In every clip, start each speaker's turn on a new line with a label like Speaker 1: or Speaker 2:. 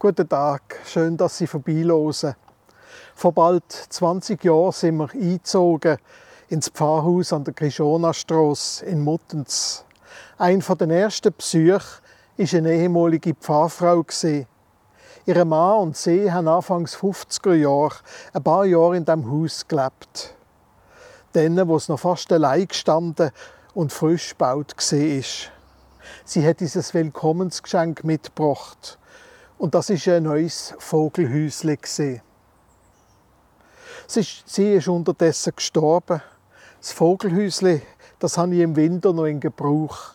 Speaker 1: Guten Tag, schön, dass Sie vorbeilosen. Vor bald 20 Jahren sind wir eingezogen ins Pfarrhaus an der Krishona-Strasse in Muttens. Ein den ersten Besuchen war eine ehemalige Pfarrfrau. Ihre Mann und sie haben anfangs 50er Jahre ein paar Jahre in diesem Haus gelebt. Dann, wo es noch fast allein gestanden und frisch gebaut war. Sie hat dieses Willkommensgeschenk mitgebracht. Und das ist ein neues Vogelhäuschen. Sie ist unterdessen gestorben. Das Vogelhäuschen, das habe ich im Winter noch in Gebrauch.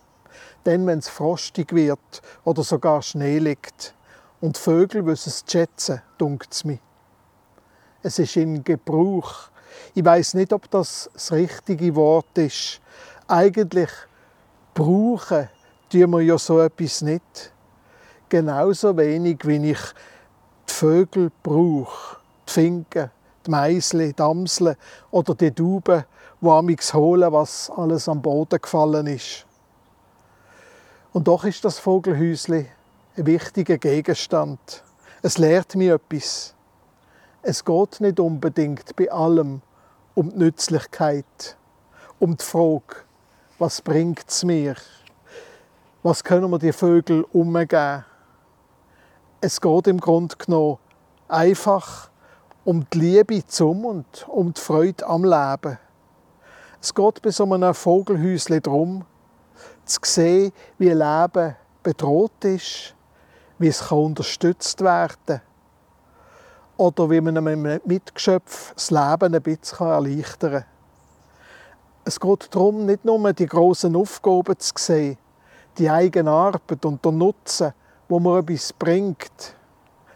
Speaker 1: Dann, wenn es frostig wird oder sogar Schnee liegt. Und Vögel wissen es schätzen, dunkt es mir. Es ist in Gebrauch. Ich weiß nicht, ob das das richtige Wort ist. Eigentlich brauchen tun wir ja so etwas nicht. Genauso wenig, wie ich die Vögel brauche. Die Finken, die Meisli, die Amseln oder die Tauben, die amigs holen, was alles am Boden gefallen ist. Und doch ist das Vogelhäusli ein wichtiger Gegenstand. Es lehrt mir etwas. Es geht nicht unbedingt bei allem um die Nützlichkeit, um die Frage, was bringt es mir? Was können wir die Vögel umgeben? Es geht im Grunde genommen einfach um die Liebe zum und um die Freude am Leben. Es geht bei so einem Vogelhäuschen darum, zu sehen, wie Leben bedroht ist, wie es unterstützt werden kann oder wie man einem Mitgeschöpf das Leben ein bisschen erleichtern kann. Es geht darum, nicht nur die grossen Aufgaben zu sehen, die eigene Arbeit und der Nutzen, wo man etwas bringt,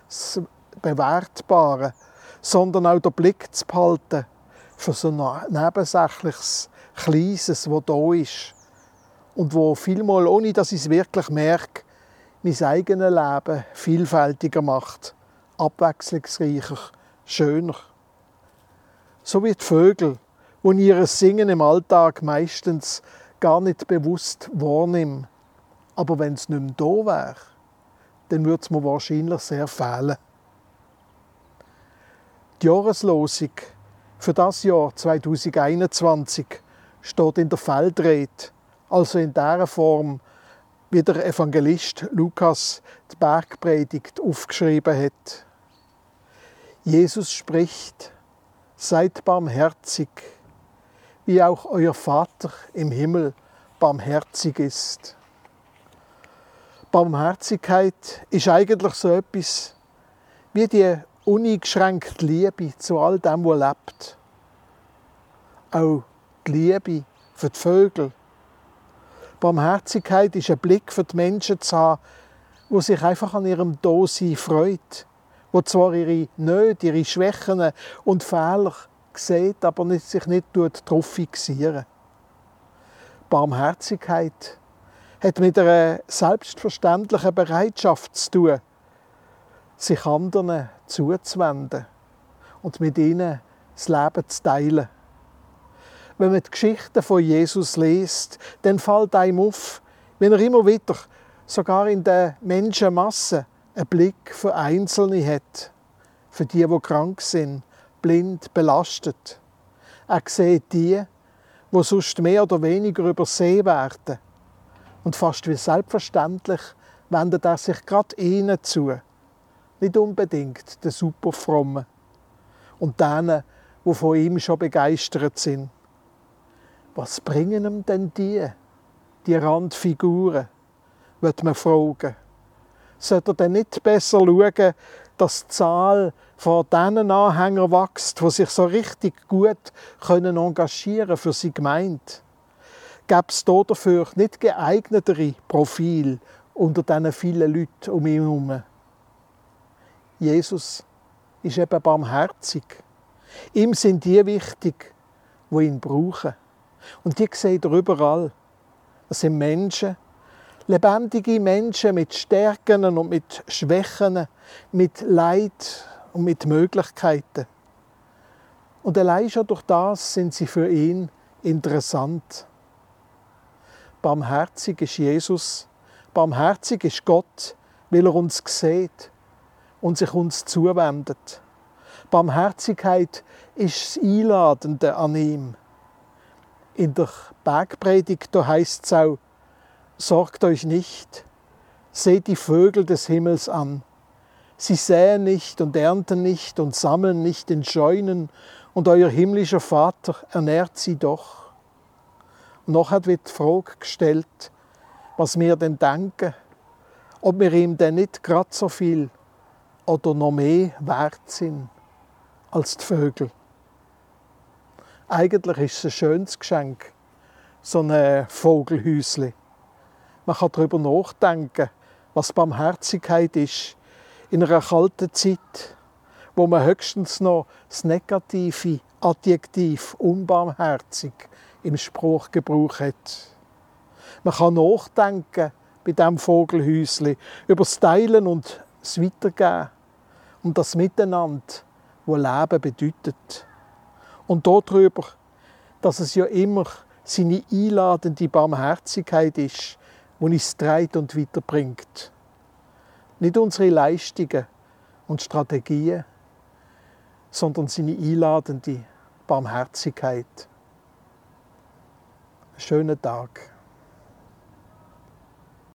Speaker 1: das Bewertbare, sondern auch den Blick zu behalten für so ein nebensächliches, Kleines, das da ist und wo vielmal, ohne dass ich es wirklich merke, mein eigenes Leben vielfältiger macht, abwechslungsreicher, schöner. So wie die Vögel, die ihr Singen im Alltag meistens gar nicht bewusst wahrnehmen. Aber wenn es nicht mehr da wäre, dann würde es mir wahrscheinlich sehr fehlen. Die Jahreslosung für das Jahr 2021 steht in der Feldrede, also in der Form, wie der Evangelist Lukas die Bergpredigt aufgeschrieben hat. Jesus spricht, seid barmherzig, wie auch euer Vater im Himmel barmherzig ist. Barmherzigkeit ist eigentlich so etwas wie die uneingeschränkte Liebe zu all dem, was lebt. Auch die Liebe für die Vögel. Barmherzigkeit ist ein Blick für die Menschen zu haben, wo sich einfach an ihrem Dasein freut, wo zwar ihre Nöte, ihre Schwächen und Fehler sieht, aber sich nicht darauf fixieren. Barmherzigkeit hat mit einer selbstverständlichen Bereitschaft zu tun, sich anderen zuzuwenden und mit ihnen das Leben zu teilen. Wenn man die Geschichten von Jesus liest, dann fällt einem auf, wenn er immer wieder, sogar in der Menschenmasse, einen Blick für Einzelne hat, für die, die krank sind, blind, belastet. Er sieht die, die sonst mehr oder weniger übersehen werden. Und fast wie selbstverständlich wendet er sich gerade ihnen zu nicht unbedingt den Superfrommen und denen, die von ihm schon begeistert sind. Was bringen ihm denn die, die Randfiguren, wird man fragen. Sollte er denn nicht besser schauen, dass die Zahl von diesen Anhängern wächst, die sich so richtig gut können engagieren für sie Gemeinde? Gäbe es dafür nicht geeignetere Profile unter diesen vielen Leuten um ihn herum? Jesus ist eben barmherzig. Ihm sind die wichtig, die ihn brauchen. Und die sehen er überall. Das sind Menschen, lebendige Menschen mit Stärken und mit Schwächen, mit Leid und mit Möglichkeiten. Und allein schon durch das sind sie für ihn interessant. Barmherzig ist Jesus, barmherzig ist Gott, weil er uns sieht, und sich uns zuwendet. Barmherzigkeit ist das Einladende an ihm. In der Bergpredigt da heißt es auch, sorgt euch nicht, seht die Vögel des Himmels an. Sie säen nicht und ernten nicht und sammeln nicht in Scheunen, und euer himmlischer Vater ernährt sie doch. Und nachher wird die Frage gestellt, was wir denn denken, ob wir ihm denn nicht gerade so viel oder noch mehr wert sind als die Vögel. Eigentlich ist es ein schönes Geschenk, so ein Vogelhäusli. Man kann darüber nachdenken, was Barmherzigkeit ist in einer kalten Zeit, wo man höchstens noch das negative Adjektiv unbarmherzig im Spruchgebrauch hat. Man kann nachdenken bei diesem Vogelhäusli über das Teilen und das Weitergeben und das Miteinander, wo Leben bedeutet. Und darüber, dass es ja immer seine einladende Barmherzigkeit ist, die uns treibt und weiterbringt. Nicht unsere Leistungen und Strategien, sondern seine einladende Barmherzigkeit. Schönen Tag.